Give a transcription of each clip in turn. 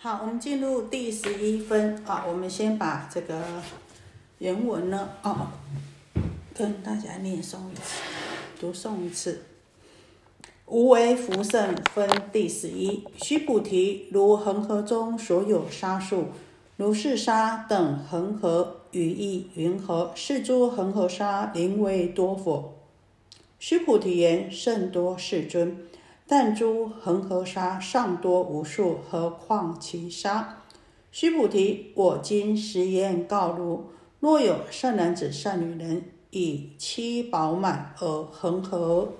好，我们进入第十一分啊，我们先把这个原文呢，哦，跟大家念诵一次，读诵一次。无为福圣分第十一，须菩提，如恒河中所有沙数，如是沙等恒河，语意云何？是诸恒河沙宁为多否？须菩提言：甚多，世尊。但诸恒河沙尚多无数，何况其沙？须菩提，我今实言告汝：若有善男子、善女人，以七饱满而恒河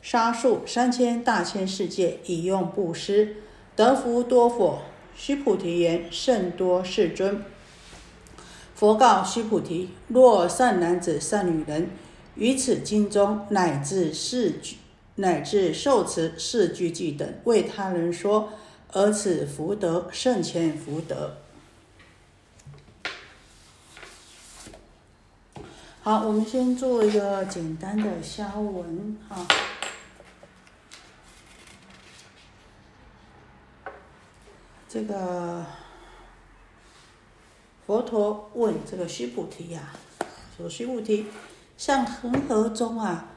沙数三千大千世界，以用布施，得福多否？须菩提言：甚多，世尊。佛告须菩提：若善男子、善女人，于此经中乃至四句。乃至受持四句偈等，为他人说，而此福德胜前福德。好，我们先做一个简单的消文哈。这个佛陀问这个须菩提呀，说须菩提，像恒河中啊。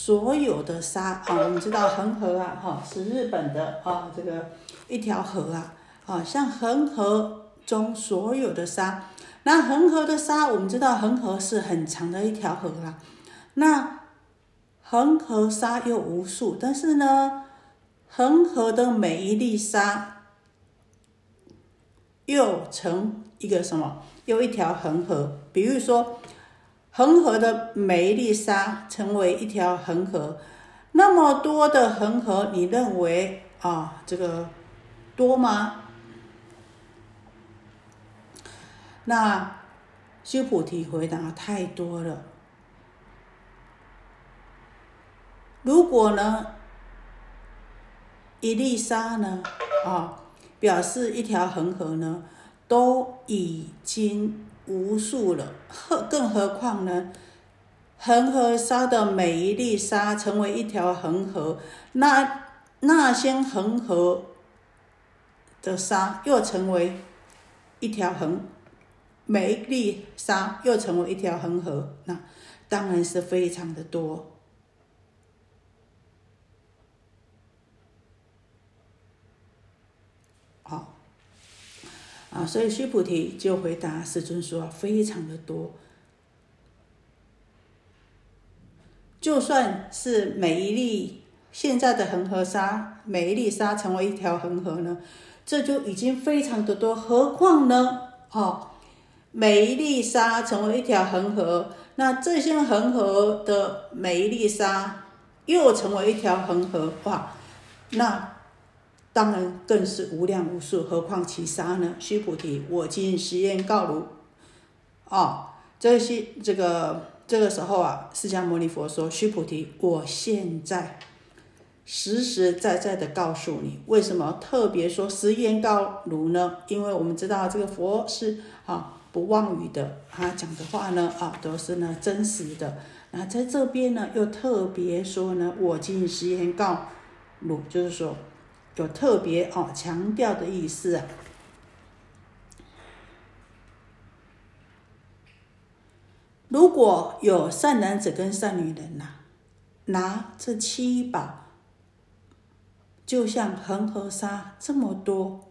所有的沙啊，我们知道恒河啊，哈，是日本的啊，这个一条河啊，啊，像恒河中所有的沙，那恒河的沙，我们知道恒河是很长的一条河啦，那恒河沙又无数，但是呢，恒河的每一粒沙又成一个什么？又一条恒河，比如说。恒河的每一粒沙成为一条恒河，那么多的恒河，你认为啊，这个多吗？那修菩提回答：太多了。如果呢，一粒沙呢，啊，表示一条恒河呢，都已经。无数了，何更何况呢？恒河沙的每一粒沙成为一条恒河，那那些恒河的沙又成为一条恒，每一粒沙又成为一条恒河，那当然是非常的多。啊，所以须菩提就回答世尊说：“非常的多，就算是每一粒现在的恒河沙，每一粒沙成为一条恒河呢，这就已经非常的多。何况呢？哦，每一粒沙成为一条恒河，那这些恒河的每一粒沙又成为一条恒河，哇，那。”当然更是无量无数，何况其杀呢？须菩提，我今实言告汝。哦，这些这个这个时候啊，释迦牟尼佛说：“须菩提，我现在实实在在的告诉你，为什么特别说实言告汝呢？因为我们知道这个佛是啊不妄语的，他讲的话呢啊都是呢真实的。那在这边呢又特别说呢，我今实言告汝，就是说。有特别哦强调的意思啊！如果有善男子跟善女人呐，拿这七宝，就像恒河沙这么多，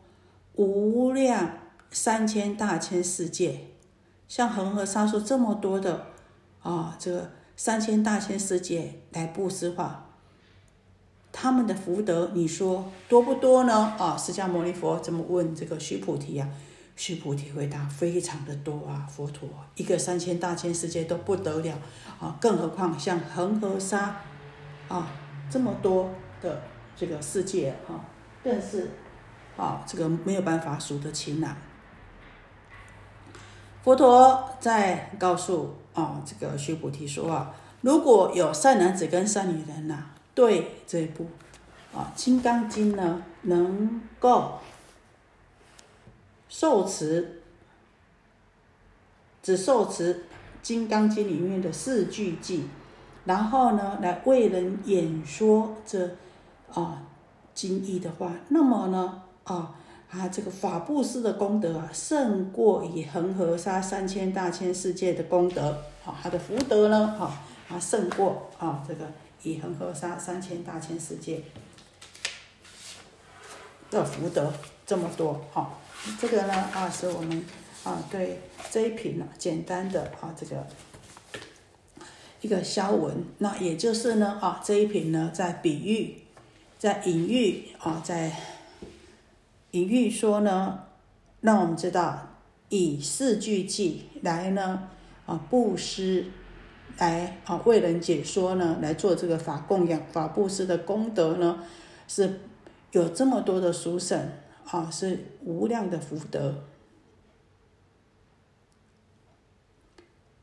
无量三千大千世界，像恒河沙数这么多的啊，这个三千大千世界来布施化。他们的福德，你说多不多呢？啊，释迦牟尼佛怎么问这个须菩提呀？须菩提回答：非常的多啊！佛陀一个三千大千世界都不得了啊，更何况像恒河沙啊这么多的这个世界啊，更是啊这个没有办法数得清啊。佛陀在告诉啊这个须菩提说啊，如果有善男子跟善女人呐。对这一步。啊，《金刚经》呢，能够受持，只受持《金刚经》里面的四句偈，然后呢，来为人演说这啊经义的话，那么呢啊，啊，这个法布施的功德啊，胜过以恒河沙三千大千世界的功德，好，他的福德呢，好，啊，胜过啊，这个以恒河沙三千大千世界的福德这么多，好，这个呢，啊，是我们啊对这一品呢简单的啊这个一个消文，那也就是呢，啊这一品呢在比喻，在隐喻啊在。隐喻说呢，让我们知道以四句偈来呢啊布施，来啊为人解说呢，来做这个法供养、法布施的功德呢，是有这么多的殊胜啊，是无量的福德。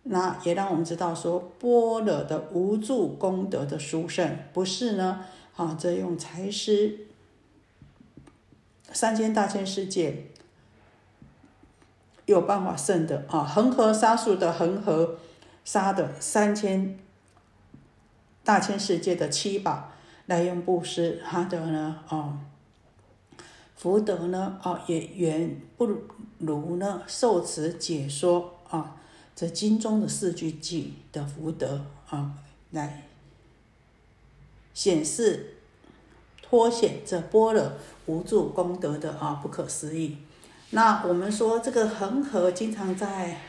那也让我们知道说，般若的无助功德的殊胜，不是呢啊这用财施。三千大千世界有办法胜的啊！恒河沙数的恒河沙的三千大千世界的七宝来用布施，他的呢哦福德呢哦也远不如呢受持解说啊这经中的四句偈的福德啊来显示脱显这般若。无助功德的啊，不可思议。那我们说这个恒河，经常在，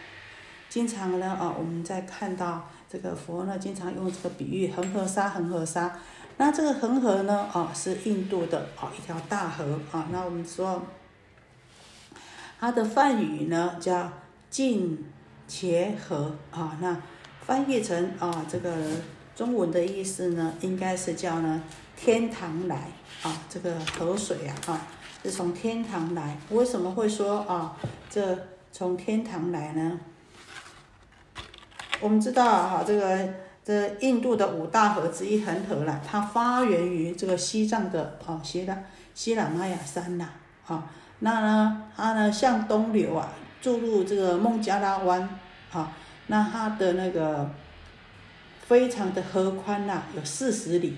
经常呢啊，我们在看到这个佛呢，经常用这个比喻恒河沙，恒河沙。那这个恒河呢啊，是印度的啊一条大河啊。那我们说，它的梵语呢叫净茄河啊。那翻译成啊这个中文的意思呢，应该是叫呢天堂来。啊，这个河水啊，啊，是从天堂来。为什么会说啊，这从天堂来呢？我们知道啊，这个这印度的五大河之一恒河啦，它发源于这个西藏的啊，西拉西拉玛雅山呐，啊，那呢，它呢向东流啊，注入这个孟加拉湾，啊，那它的那个非常的河宽呐，有四十里，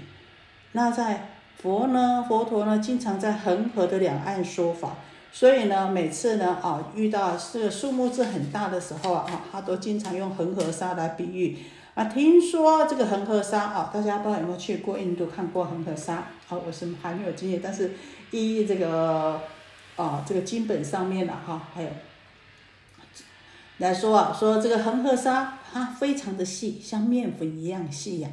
那在。佛呢，佛陀呢，经常在恒河的两岸说法，所以呢，每次呢，啊，遇到这个数目字很大的时候啊，他都经常用恒河沙来比喻。啊，听说这个恒河沙啊，大家不知道有没有去过印度看过恒河沙？啊，我是还没有经验，但是依这个啊，这个经本上面的哈，还有来说啊，说这个恒河沙它非常的细，像面粉一样细呀。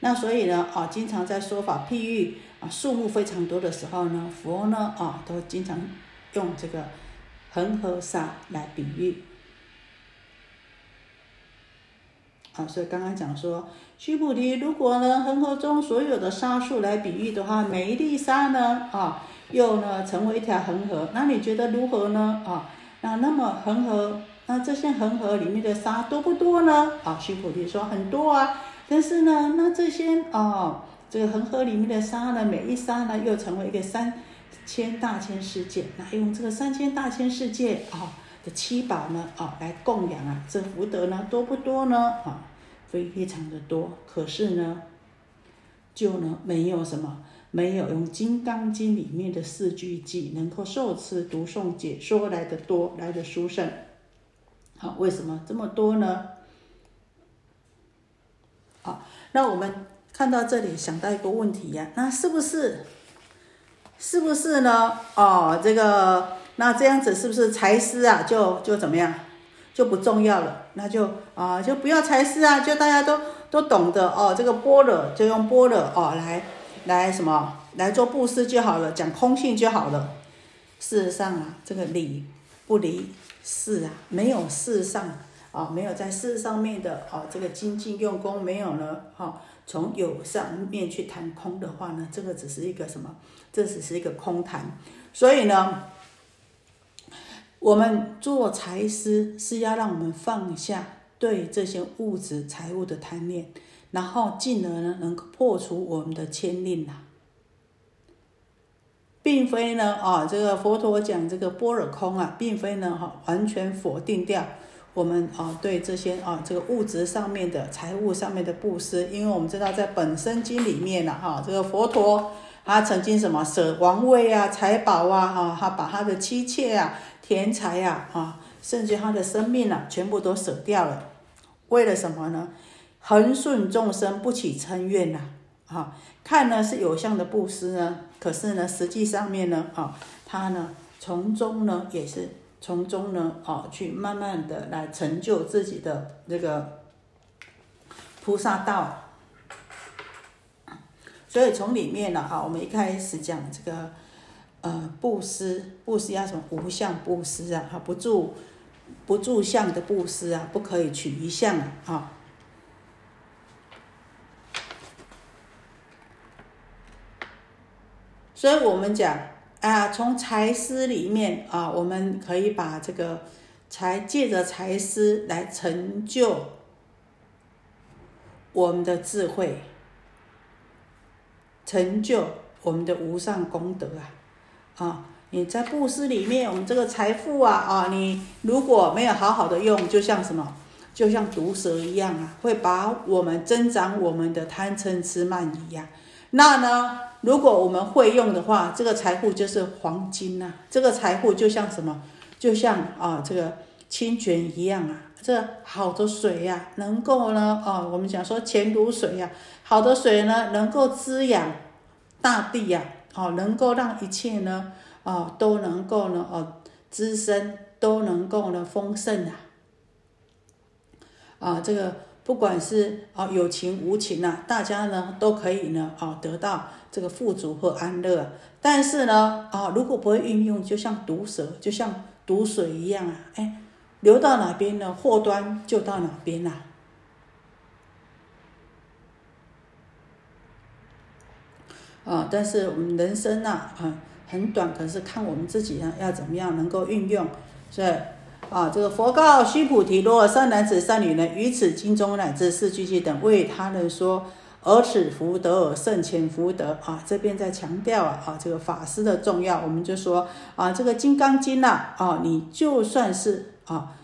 那所以呢，啊，经常在说法譬喻啊，树木非常多的时候呢，佛呢，啊，都经常用这个恒河沙来比喻。啊，所以刚刚讲说，须菩提，如果呢，恒河中所有的沙数来比喻的话，每一粒沙呢，啊，又呢成为一条恒河，那你觉得如何呢？啊，那那么恒河，那这些恒河里面的沙多不多呢？啊，须菩提说很多啊。但是呢，那这些哦，这个恒河里面的沙呢，每一沙呢，又成为一个三千大千世界，那用这个三千大千世界啊的七宝呢，啊来供养啊，这福德呢多不多呢？啊，非非常的多。可是呢，就呢没有什么，没有用《金刚经》里面的四句偈能够受持读诵解说来的多，来的殊胜。好，为什么这么多呢？好那我们看到这里，想到一个问题呀，那是不是，是不是呢？哦，这个，那这样子是不是财师啊，就就怎么样，就不重要了？那就啊，就不要财师啊，就大家都都懂得哦，这个般若就用般若哦来来什么来做布施就好了，讲空性就好了。事实上啊，这个理不离事啊，没有事上。啊，没有在事上面的啊，这个精进用功没有呢，哈，从有上面去谈空的话呢，这个只是一个什么？这只是一个空谈。所以呢，我们做财师是要让我们放下对这些物质财物的贪念，然后进而呢，能够破除我们的牵令呐，并非呢，啊，这个佛陀讲这个般若空啊，并非呢，哈，完全否定掉。我们啊，对这些啊，这个物质上面的财务上面的布施，因为我们知道在本身经里面呢，哈，这个佛陀他曾经什么舍王位啊、财宝啊，哈，他把他的妻妾啊、田财啊，啊，甚至他的生命啊，全部都舍掉了，为了什么呢？恒顺众生，不起嗔怨呐，啊，看呢是有相的布施呢，可是呢，实际上面呢，啊，他呢从中呢也是从中呢，啊，去慢慢的来成就自己的这个菩萨道。所以从里面呢，哈，我们一开始讲这个，呃，布施，布施要什么？无相布施啊，哈，不住不住相的布施啊，不可以取一相啊，所以我们讲啊，从财施里面啊，我们可以把这个财借着财施来成就我们的智慧，成就我们的无上功德啊！啊，你在布施里面，我们这个财富啊啊，你如果没有好好的用，就像什么，就像毒蛇一样啊，会把我们增长我们的贪嗔痴慢疑呀。那呢？如果我们会用的话，这个财富就是黄金呐。这个财富就像什么？就像啊，这个清泉一样啊。这好的水呀，能够呢，哦，我们讲说钱如水呀。好的水呢，能够滋养大地呀，哦，能够让一切呢，哦，都能够呢，哦，滋生，都能够呢，丰盛啊。啊，这个。不管是啊有情无情呐，大家呢都可以呢啊得到这个富足和安乐。但是呢啊如果不会运用，就像毒蛇，就像毒水一样啊，哎，流到哪边呢，祸端就到哪边呐。啊，但是我们人生呐啊很短，可是看我们自己呢要怎么样能够运用，所以。啊，这个佛告须菩提：若善男子、善女人于此经中乃至四句偈等为他人说，而此福德而胜前福德啊！这边在强调啊，啊，这个法师的重要。我们就说啊，这个《金刚经》呐，啊，你就算是啊，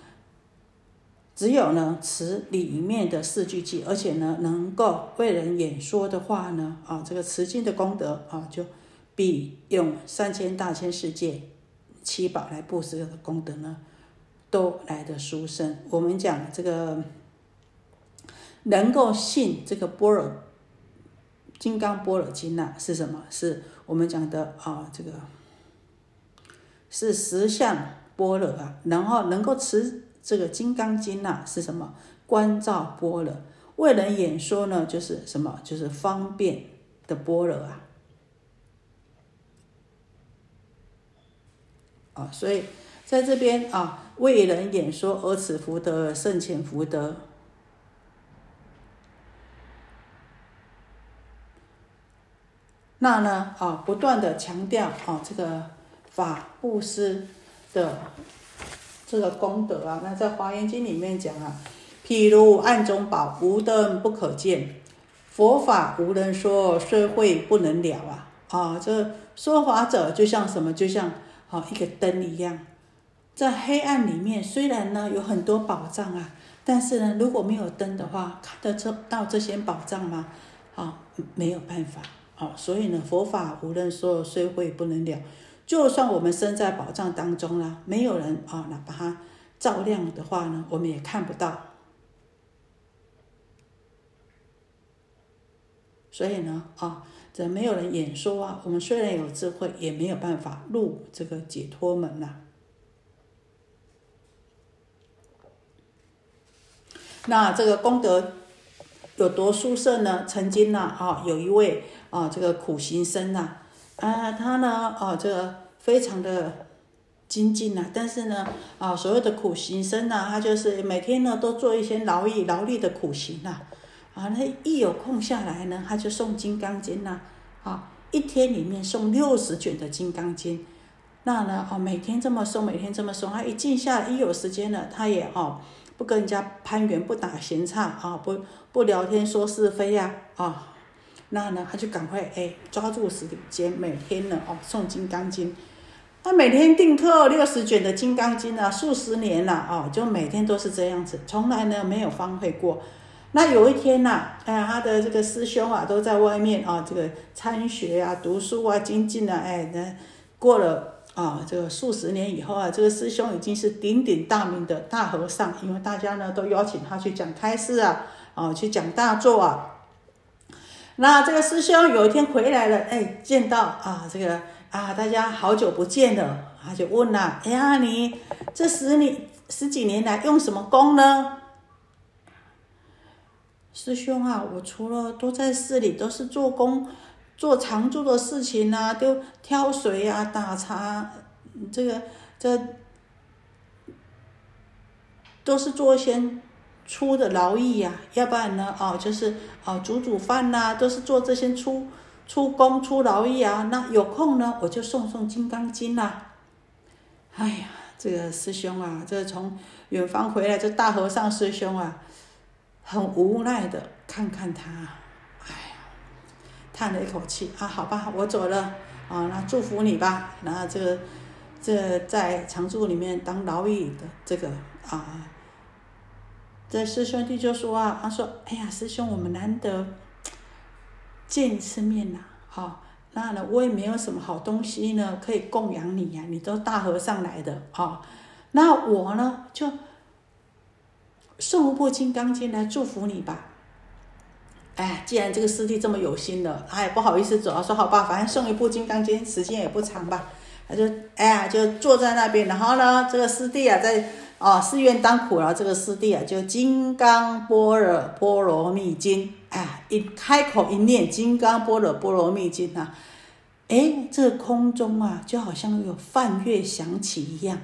只有呢持里面的四句偈，而且呢能够为人演说的话呢，啊，这个持经的功德啊，就比用三千大千世界七宝来布施的功德呢。都来的殊胜。我们讲这个能够信这个般若金刚般若经呐，是什么？是我们讲的啊，这个是实相般若啊。然后能够持这个金刚经呐，是什么？观照般若，为人演说呢，就是什么？就是方便的般若啊。啊，所以在这边啊。为人演说，而此福德胜前福德。那呢，啊，不断的强调啊，这个法布施的这个功德啊。那在华严经里面讲啊，譬如暗中宝，无灯不可见；佛法无人说，社会不能了啊。啊，这说法者就像什么？就像啊一个灯一样。在黑暗里面，虽然呢有很多宝藏啊，但是呢，如果没有灯的话，看得出到这些宝藏吗？啊，没有办法哦。所以呢，佛法无论说虽会不能了，就算我们身在宝藏当中啦，没有人啊，那把它照亮的话呢，我们也看不到。所以呢，啊，这没有人演说啊，我们虽然有智慧，也没有办法入这个解脱门呐。那这个功德有多殊胜呢？曾经呢，啊，有一位啊，这个苦行僧呐，啊，他呢，啊，这个非常的精进呐，但是呢，啊，所有的苦行僧呐，他就是每天呢都做一些劳役、劳力的苦行呐，啊，他一有空下来呢，他就诵《金刚经》呐，啊，一天里面诵六十卷的《金刚经》，那呢，哦，每天这么诵，每天这么诵，他一静下，一有时间了，他也哦。不跟人家攀缘，不打闲岔啊，不不聊天说是非呀啊，那呢他就赶快哎抓住时间，每天呢哦诵《金刚经》，他每天订课六十卷的《金刚经》啊，数十年了啊，就每天都是这样子，从来呢没有荒废过。那有一天呐，哎，他的这个师兄啊，都在外面啊，这个参学啊、读书啊、精进啊，哎，那过了啊，这个数十年以后啊，这个师兄已经是鼎鼎大名的大和尚，因为大家呢都邀请他去讲开示啊，啊，去讲大作啊。那这个师兄有一天回来了，哎，见到啊，这个啊，大家好久不见了，他就问了，哎呀，你这十年十几年来用什么功呢？师兄啊，我除了都在寺里都是做工、做常做的事情啊，都挑水啊、打茶，这个这都是做一些粗的劳役呀。要不然呢，哦，就是哦煮煮饭呐，都是做这些粗粗工、粗劳役啊。那有空呢，我就送送《金刚经》啦。哎呀，这个师兄啊，这从远方回来，这大和尚师兄啊。很无奈的看看他，叹了一口气啊，好吧，我走了啊，那祝福你吧。那这个这在常住里面当劳役的这个啊，这师兄弟就说啊，他说，哎呀，师兄，我们难得见一次面呐，好，那呢，我也没有什么好东西呢，可以供养你呀，你都大和尚来的啊，那我呢就。送一部《金刚经》来祝福你吧。哎，既然这个师弟这么有心了，他也不好意思走，他说好吧，反正送一部《金刚经》，时间也不长吧。他就哎呀，就坐在那边，然后呢，这个师弟啊，在哦寺院当苦了。这个师弟啊，就《金刚般若波罗蜜经》，哎，一开口一念《金刚般若波罗蜜经》啊，哎，这空中啊，就好像有梵乐响起一样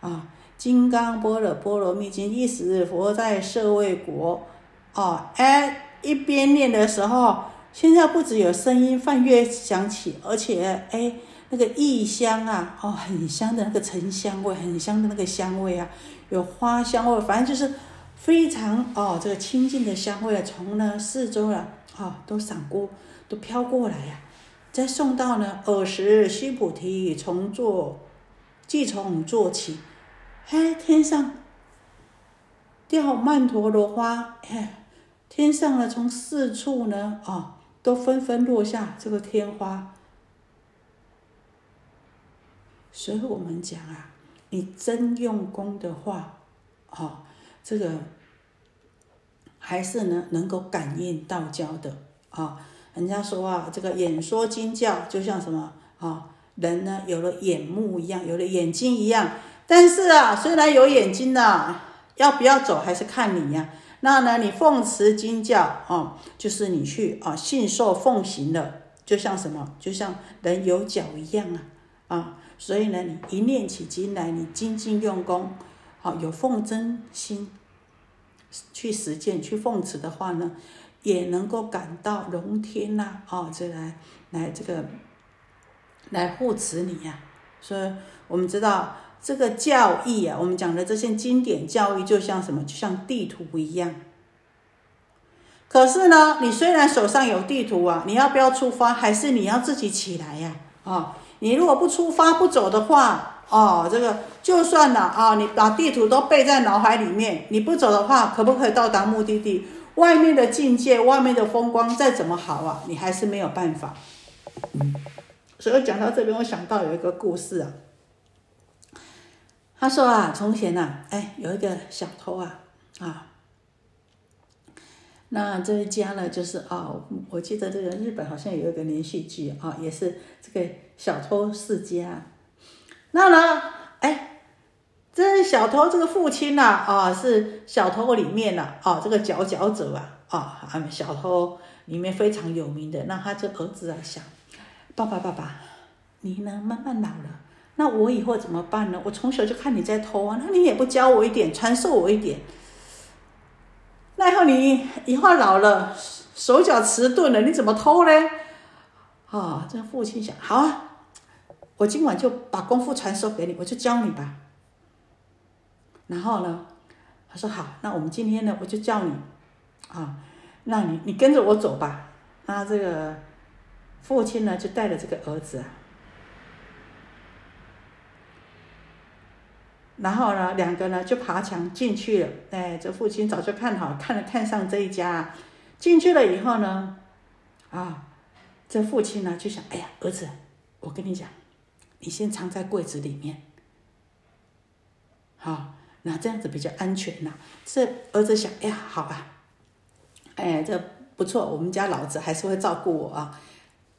啊。金刚般若波罗蜜经，一时佛在舍卫国，哦，哎，一边念的时候，现在不止有声音梵乐响起，而且哎，那个异香啊，哦，很香的那个沉香味，很香的那个香味啊，有花香味，反正就是非常哦，这个清净的香味啊，从呢四周啊，哦，都闪过，都飘过来呀，再送到呢尔时须菩提从坐，即从坐起。嘿，天上掉曼陀罗花，嘿，天上呢，从四处呢，啊，都纷纷落下这个天花。所以我们讲啊，你真用功的话，啊，这个还是呢能够感应道教的啊。人家说啊，这个演说经教，就像什么啊，人呢有了眼目一样，有了眼睛一样。但是啊，虽然有眼睛呐，要不要走还是看你呀。那呢，你奉持经教啊，就是你去啊信受奉行的，就像什么，就像人有脚一样啊啊。所以呢，你一念起经来，你精进用功，好有奉真心去实践去奉持的话呢，也能够感到龙天呐啊，这来来这个来护持你呀。所以我们知道。这个教义啊，我们讲的这些经典教义，就像什么？就像地图一样。可是呢，你虽然手上有地图啊，你要不要出发？还是你要自己起来呀？啊，你如果不出发不走的话，哦，这个就算了啊，你把地图都背在脑海里面，你不走的话，可不可以到达目的地？外面的境界，外面的风光再怎么好啊，你还是没有办法。嗯，所以讲到这边，我想到有一个故事啊。他说啊，从前呐，哎，有一个小偷啊，啊，那这一家呢，就是啊，我记得这个日本好像有一个连续剧啊，也是这个小偷世家。那呢，哎，这小偷这个父亲呐，啊，是小偷里面呐，啊，这个佼佼者啊，啊，小偷里面非常有名的。那他这儿子啊，想，爸爸爸爸，你呢，慢慢老了。那我以后怎么办呢？我从小就看你在偷啊，那你也不教我一点，传授我一点。那以后你以后老了，手脚迟钝了，你怎么偷呢？啊，这父亲想，好啊，我今晚就把功夫传授给你，我就教你吧。然后呢，他说好，那我们今天呢，我就教你，啊，那你你跟着我走吧。那这个父亲呢，就带着这个儿子啊。然后呢，两个呢就爬墙进去了。哎，这父亲早就看好，看了看上这一家，进去了以后呢，啊，这父亲呢就想，哎呀，儿子，我跟你讲，你先藏在柜子里面，好，那这样子比较安全呐。这儿子想，哎呀，好吧，哎，这不错，我们家老子还是会照顾我啊。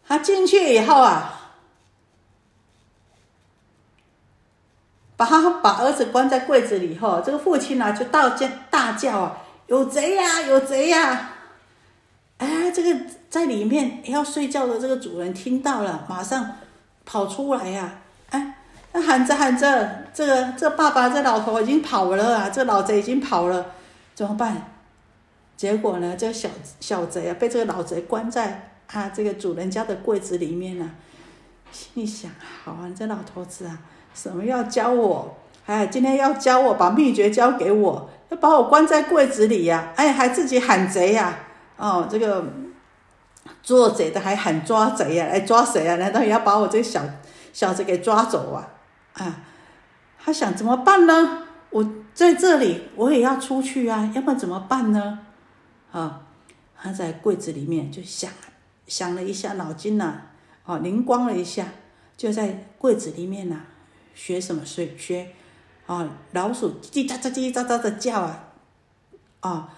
他进去以后啊。把他把儿子关在柜子里后，这个父亲呢就大叫大叫啊，有贼呀，有贼呀！哎，这个在里面要睡觉的这个主人听到了，马上跑出来呀！哎，那喊着喊着，这个这爸爸这老头已经跑了啊，这老贼已经跑了，怎么办？结果呢，这小小贼啊被这个老贼关在啊这个主人家的柜子里面啊，心里想：好啊，这老头子啊！什么要教我？哎，今天要教我把秘诀交给我，要把我关在柜子里呀！哎，还自己喊贼呀！哦，这个做贼的还喊抓贼呀！来抓谁啊？难道也要把我这个小小子给抓走啊？啊，他想怎么办呢？我在这里，我也要出去啊！要不然怎么办呢？啊，他在柜子里面就想想了一下，脑筋呐，哦，灵光了一下，就在柜子里面呐。学什么？学学，啊，老鼠叽叽喳喳、叽叽喳喳的叫啊，啊，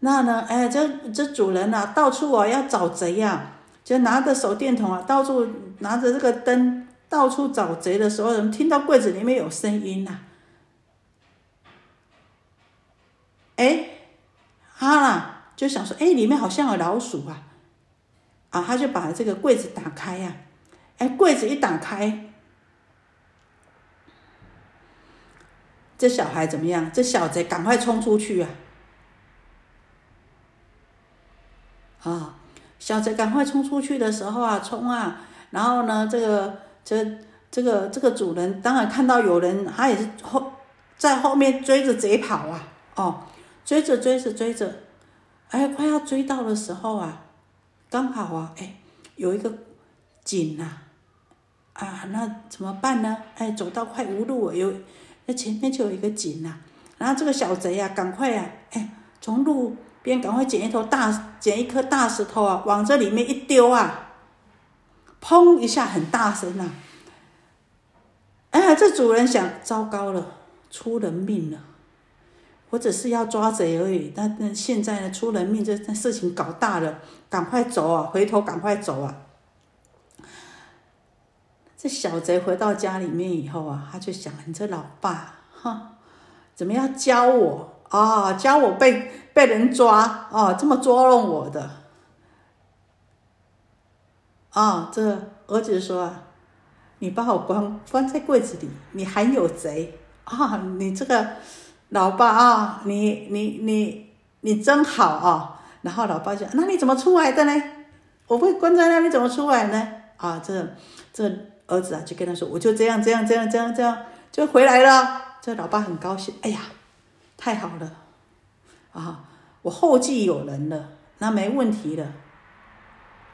那呢？哎，这这主人呐，到处啊要找贼呀，就拿着手电筒啊，到处拿着这个灯，到处找贼的时候，怎么听到柜子里面有声音呐，哎，啊，就想说，哎，里面好像有老鼠啊，啊，他就把这个柜子打开呀，哎，柜子一打开。这小孩怎么样？这小贼赶快冲出去啊！啊，小贼赶快冲出去的时候啊，冲啊！然后呢，这个这这个这个主人当然看到有人，他也是后在后面追着贼跑啊！哦，追着追着追着，哎，快要追到的时候啊，刚好啊，哎，有一个井呐，啊，那怎么办呢？哎，走到快无路了，有。那前面就有一个井呐，然后这个小贼呀，赶快呀，哎，从路边赶快捡一头大，捡一颗大石头啊，往这里面一丢啊，砰一下，很大声呐！哎，这主人想，糟糕了，出人命了，我只是要抓贼而已，但那现在呢，出人命，这这事情搞大了，赶快走啊，回头赶快走啊！这小贼回到家里面以后啊，他就想：你这老爸，哈，怎么要教我啊？教我被被人抓啊？这么捉弄我的啊？这儿子说：你把我关关在柜子里，你还有贼啊？你这个老爸啊，你你你你真好啊！然后老爸就：那你怎么出来的呢？我被关在那里，怎么出来呢？啊，这这。儿子啊，就跟他说：“我就这样，这样，这样，这样，这样，就回来了。”这老爸很高兴，哎呀，太好了，啊，我后继有人了，那没问题了。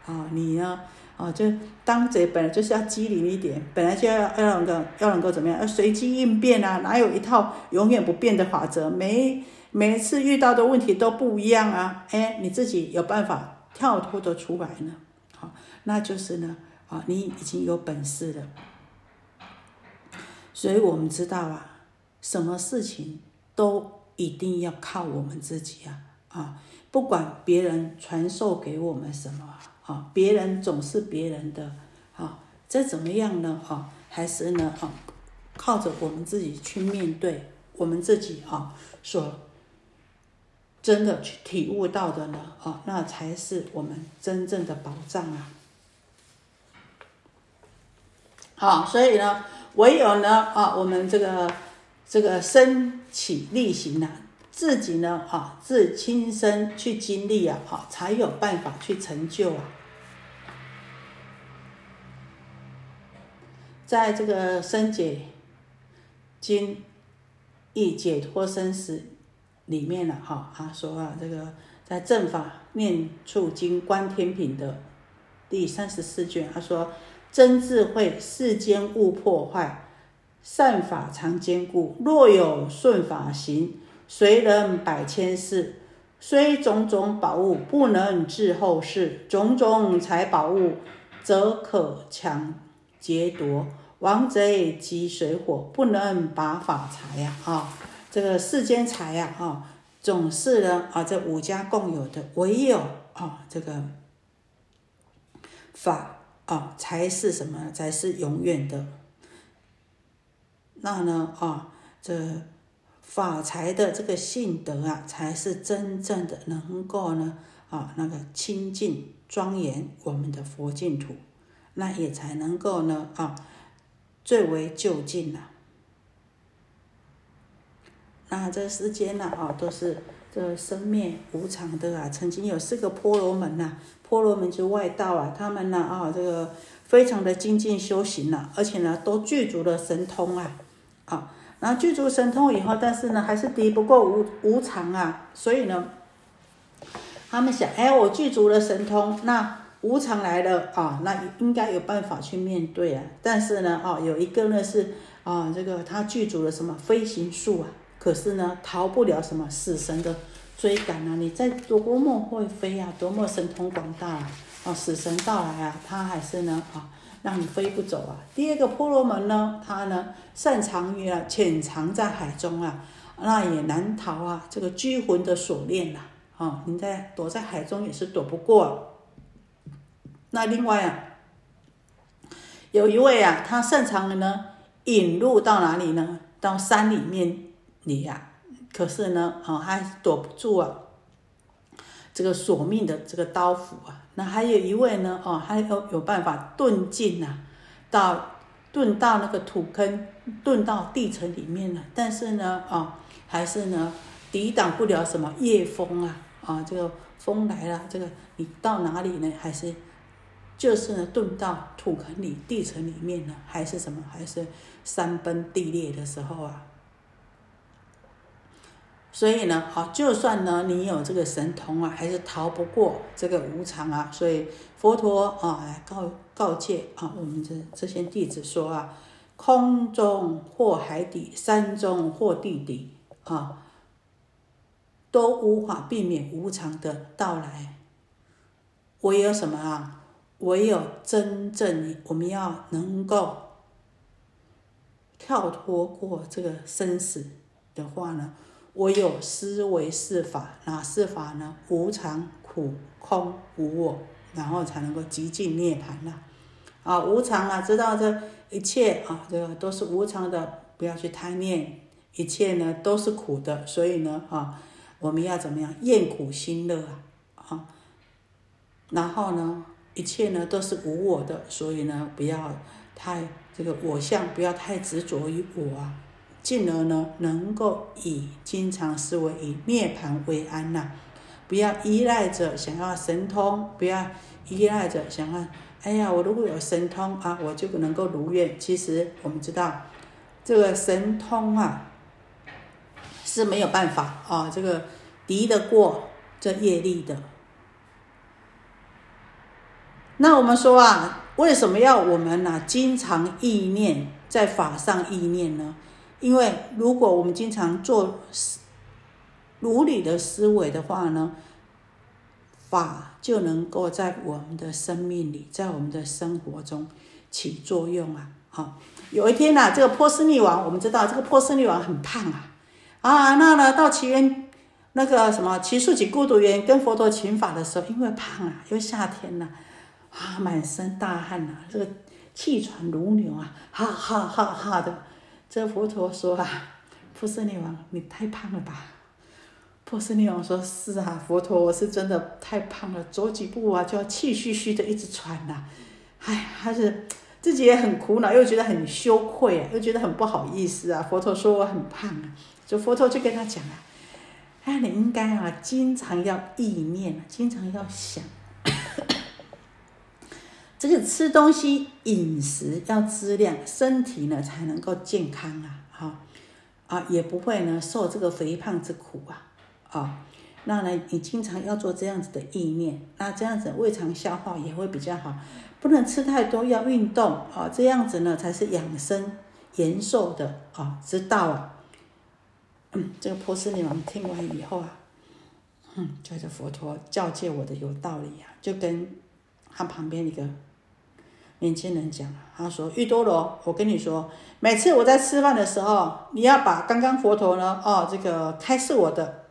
啊，你呢？啊，就当贼本来就是要机灵一点，本来就要要能够要能够怎么样？要随机应变啊，哪有一套永远不变的法则？每每次遇到的问题都不一样啊。哎，你自己有办法跳脱的出来呢？好，那就是呢。啊，你已经有本事了，所以我们知道啊，什么事情都一定要靠我们自己啊！啊，不管别人传授给我们什么啊，别人总是别人的啊，这怎么样呢？啊，还是呢？啊，靠着我们自己去面对我们自己啊，所真的去体悟到的呢？啊，那才是我们真正的宝藏啊！好，所以呢，唯有呢，啊，我们这个这个身起力行啊，自己呢，啊，自亲身去经历啊，啊，才有办法去成就啊。在这个生解经一解脱生死里面呢，哈，他说啊，这个在正法念处经观天品的第三十四卷，他说。真智慧，世间勿破坏，善法常坚固。若有顺法行，随人百千世。虽种种宝物不能治后世，种种财宝物则可强劫夺。王贼及水火不能拔法财呀！啊，这个世间财呀，啊，总是呢啊，这五家共有的，唯有啊，这个法啊，才是什么？才是永远的。那呢啊，这法财的这个性德啊，才是真正的能够呢啊，那个清净庄严我们的佛净土，那也才能够呢啊。最为就近了。那这世间呢啊，都是这生灭无常的啊。曾经有四个婆罗门呐，婆罗门之外道啊，他们呢啊，这个非常的精进修行了，而且呢都具足了神通啊啊。然后具足神通以后，但是呢还是敌不过无无常啊，所以呢，他们想，哎，我具足了神通，那。无常来了啊，那应该有办法去面对啊。但是呢，啊，有一个呢是啊，这个他具足了什么飞行术啊？可是呢，逃不了什么死神的追赶啊！你在多么会飞啊，多么神通广大啊，啊，死神到来啊，他还是呢啊，让你飞不走啊。第二个婆罗门呢，他呢擅长于啊潜藏在海中啊，那也难逃啊这个拘魂的锁链呐啊！你在躲在海中也是躲不过。那另外啊，有一位啊，他擅长的呢，引入到哪里呢？到山里面里呀。可是呢，啊，他躲不住啊，这个索命的这个刀斧啊。那还有一位呢，哦，还有有办法遁进呐，到遁到那个土坑，遁到地层里面了。但是呢，啊，还是呢，抵挡不了什么夜风啊，啊，这个风来了，这个你到哪里呢？还是。就是呢，遁到土坑里、地层里面呢，还是什么？还是山崩地裂的时候啊？所以呢，好，就算呢你有这个神通啊，还是逃不过这个无常啊。所以佛陀啊，来告告诫啊，我们这这些弟子说啊，空中或海底，山中或地底啊，都无法避免无常的到来。唯有什么啊？唯有真正我们要能够跳脱过这个生死的话呢，唯有思维是法，哪是法呢？无常、苦、空、无我，然后才能够极尽涅槃了。啊，无常啊，知道这一切啊，这个都是无常的，不要去贪念，一切呢都是苦的，所以呢，啊，我们要怎么样？厌苦心乐啊，啊，然后呢？一切呢都是无我的，所以呢不要太这个我相，不要太执着于我啊，进而呢能够以经常思维以涅槃为安呐，不要依赖着想要神通，不要依赖着想要，哎呀我如果有神通啊，我就能够如愿。其实我们知道这个神通啊是没有办法啊，这个敌得过这业力的。那我们说啊，为什么要我们呢？经常意念在法上意念呢？因为如果我们经常做如理的思维的话呢，法就能够在我们的生命里，在我们的生活中起作用啊！好，有一天呢，这个波斯匿王，我们知道这个波斯匿王很胖啊，啊，那呢到祈愿那个什么奇树起孤独园跟佛陀请法的时候，因为胖啊，因为夏天呐。啊，满身大汗呐，这个气喘如牛啊，哈哈哈哈的。这佛陀说啊，波斯匿王，你太胖了吧？波斯匿王说：是啊，佛陀，我是真的太胖了，走几步啊就要气吁吁的一直喘呐。哎，还是自己也很苦恼，又觉得很羞愧啊，又觉得很不好意思啊。佛陀说我很胖啊，就佛陀就跟他讲啊，哎，你应该啊，经常要意念，经常要想。这个吃东西饮食要质量，身体呢才能够健康啊，哈啊也不会呢受这个肥胖之苦啊，啊，那呢你经常要做这样子的意念，那这样子胃肠消化也会比较好，不能吃太多，要运动啊，这样子呢才是养生延寿的啊之道啊。嗯，这个波斯女王听完以后啊，嗯，觉得佛陀教诫我的有道理啊，就跟他旁边一个年轻人讲，他说：“玉多罗，我跟你说，每次我在吃饭的时候，你要把刚刚佛陀呢，哦，这个开示我的，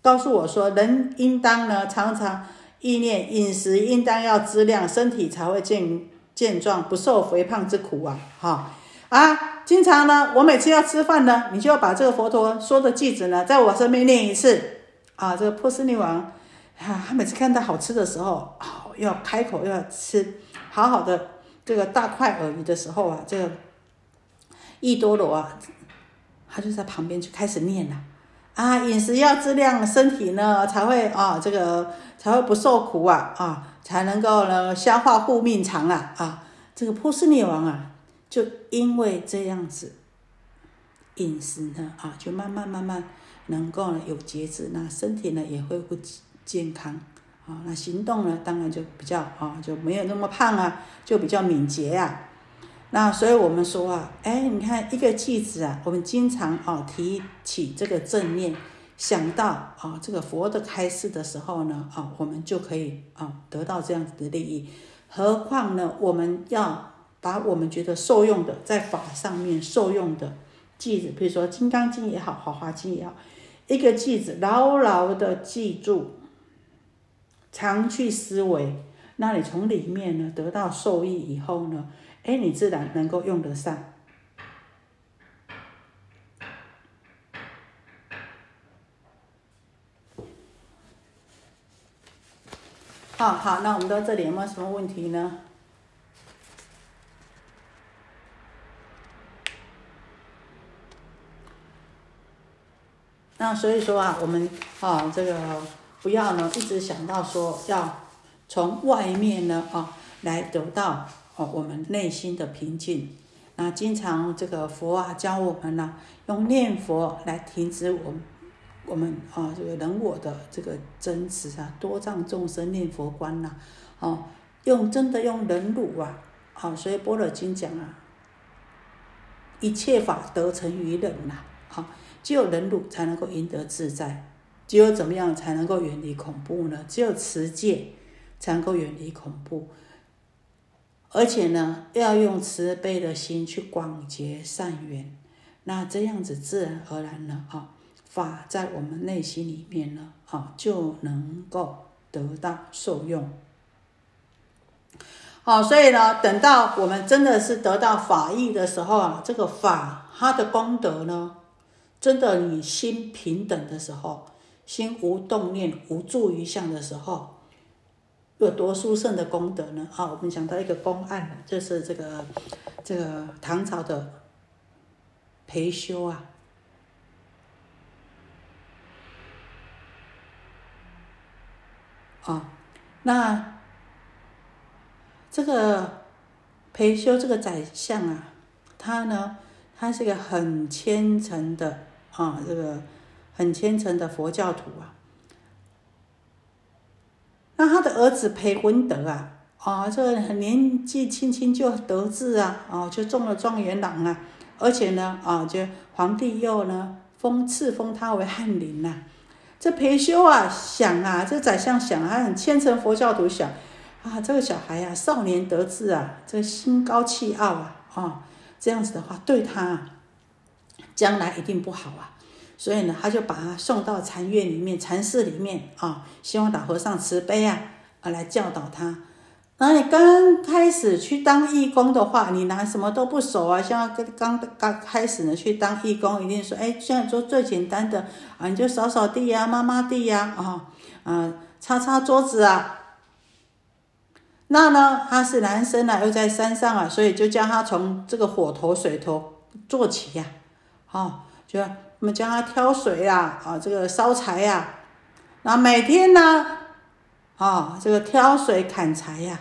告诉我说，人应当呢，常常意念饮食应当要质量，身体才会健健壮，不受肥胖之苦啊，哈啊。”经常呢，我每次要吃饭呢，你就要把这个佛陀说的句子呢，在我身边念一次啊。这个波斯女王啊，他每次看到好吃的时候，啊，要开口要吃，好好的这个大块耳鱼的时候啊，这个易多罗啊，他就在旁边就开始念了啊，饮食要质量，身体呢才会啊，这个才会不受苦啊啊，才能够呢消化护命长啊啊，这个波斯女王啊。就因为这样子，饮食呢啊，就慢慢慢慢能够呢有节制，那身体呢也会不健康啊，那行动呢当然就比较啊就没有那么胖啊，就比较敏捷啊。那所以我们说啊，哎，你看一个句子啊，我们经常啊提起这个正念，想到啊这个佛的开示的时候呢啊，我们就可以啊得到这样子的利益。何况呢，我们要。把我们觉得受用的，在法上面受用的句子，比如说《金刚经》也好，《华华经》也好，一个句子牢牢的记住，常去思维，那你从里面呢得到受益以后呢，哎，你自然能够用得上。好好，那我们到这里有没有什么问题呢？那所以说啊，我们啊，这个不要呢，一直想到说要从外面呢啊来得到哦我们内心的平静。那经常这个佛啊教我们呢，用念佛来停止我们我们啊这个人我的这个争执啊，多障众生念佛观呐，哦，用真的用忍辱啊，好，所以般若经讲啊，一切法得成于忍呐，好。只有忍辱才能够赢得自在，只有怎么样才能够远离恐怖呢？只有持戒才能够远离恐怖，而且呢，要用慈悲的心去广结善缘，那这样子自然而然呢，啊，法在我们内心里面呢，啊，就能够得到受用。好，所以呢，等到我们真的是得到法益的时候啊，这个法它的功德呢？真的，你心平等的时候，心无动念、无助于相的时候，有多殊胜的功德呢？啊，我们讲到一个公案，就是这个这个唐朝的裴修啊，啊，那这个裴修这个宰相啊，他呢，他是一个很虔诚的。啊，这个很虔诚的佛教徒啊，那他的儿子裴文德啊，啊，这个年纪轻轻就得志啊，啊，就中了状元郎啊，而且呢，啊，就皇帝又呢封赐封他为翰林呐。这裴修啊，想啊，这宰相想，啊很虔诚佛教徒想，啊，这个小孩啊，少年得志啊，这心高气傲啊，啊，这样子的话，对他。将来一定不好啊，所以呢，他就把他送到禅院里面、禅寺里面啊，希望老和尚慈悲啊，啊来教导他。那你刚开始去当义工的话，你拿什么都不熟啊，像刚刚刚开始呢去当义工，一定说，哎，现在做最简单的啊，你就扫扫地呀、抹抹地呀，啊，啊，擦擦桌子啊。那呢，他是男生啊，又在山上啊，所以就叫他从这个火头、水头做起呀。哦，就我们教他挑水呀，啊，这个烧柴呀，那每天呢，啊，这个挑水砍柴呀，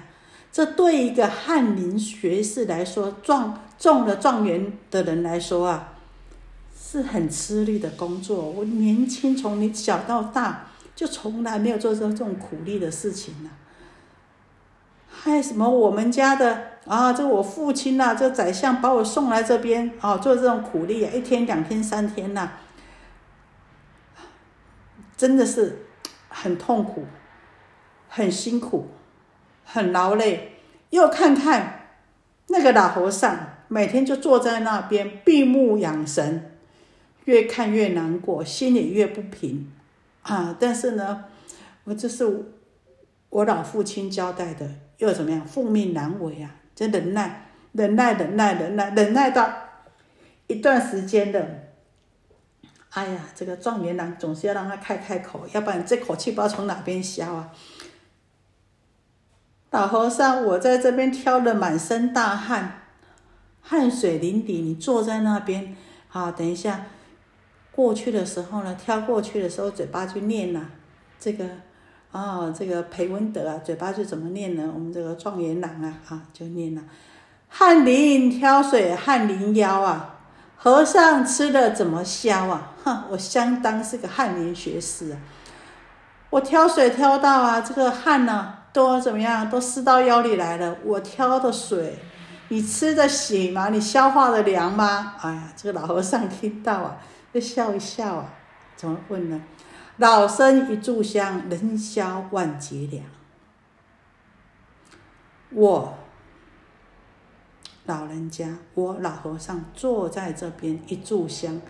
这对一个翰林学士来说，状中了状元的人来说啊，是很吃力的工作。我年轻从你小到大，就从来没有做过这种苦力的事情呢。还什么我们家的啊，这我父亲呐，这宰相把我送来这边啊，做这种苦力啊，一天、两天、三天呐，真的是很痛苦、很辛苦、很劳累。又看看那个老和尚，每天就坐在那边闭目养神，越看越难过，心里越不平啊。但是呢，我这是我老父亲交代的，又怎么样？父命难违啊！真忍耐，忍耐，忍耐，忍耐，忍耐到一段时间的。哎呀，这个状元郎总是要让他开开口，要不然这口气不知道从哪边消啊！老和尚，我在这边挑的满身大汗，汗水淋漓，你坐在那边，好，等一下过去的时候呢，挑过去的时候，嘴巴就念呐，这个，啊，这个裴文德啊，嘴巴就怎么念呢？我们这个状元郎啊，啊，就念了，汗淋挑水汗淋腰啊，和尚吃的怎么消啊？哼，我相当是个汗淋学士啊，我挑水挑到啊，这个汗呢。都怎么样？都湿到腰里来了。我挑的水，你吃得醒吗？你消化的凉吗？哎呀，这个老和尚听到啊，就笑一笑啊。怎么问呢？老僧一炷香，能消万劫凉。我老人家，我老和尚坐在这边一炷香，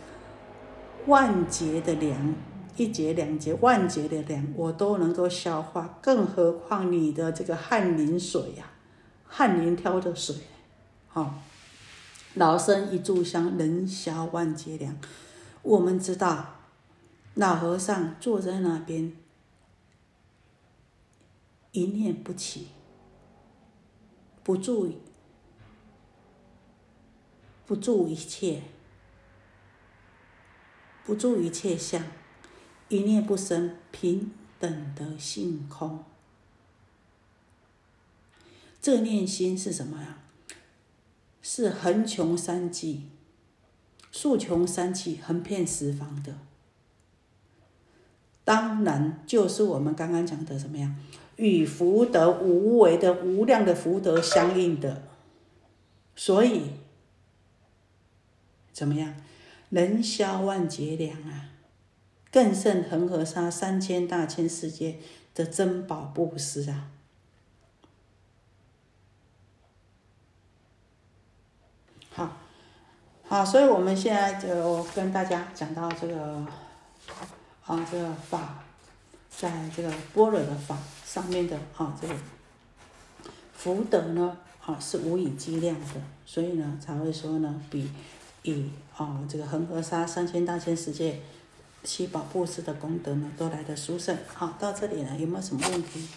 万劫的粮。一节两节万劫的粮，我都能够消化，更何况你的这个翰林水呀，翰林挑的水，好，老僧一炷香能消万劫粮。我们知道，老和尚坐在那边，一念不起，不住，不住一切，不住一切相。一念不生，平等的性空。这念心是什么呀？是横穷三际、竖穷三气、横遍十方的。当然，就是我们刚刚讲的什么呀？与福德无为的无量的福德相应的。所以，怎么样？能消万劫粮啊！更胜恒河沙三千大千世界的珍宝布施啊！好，好，所以我们现在就跟大家讲到这个啊，这个法，在这个般若的法上面的啊，这个福德呢啊是无以计量的，所以呢才会说呢，比以啊这个恒河沙三千大千世界。七宝布施的功德呢，都来的殊胜。好，到这里呢，有没有什么问题？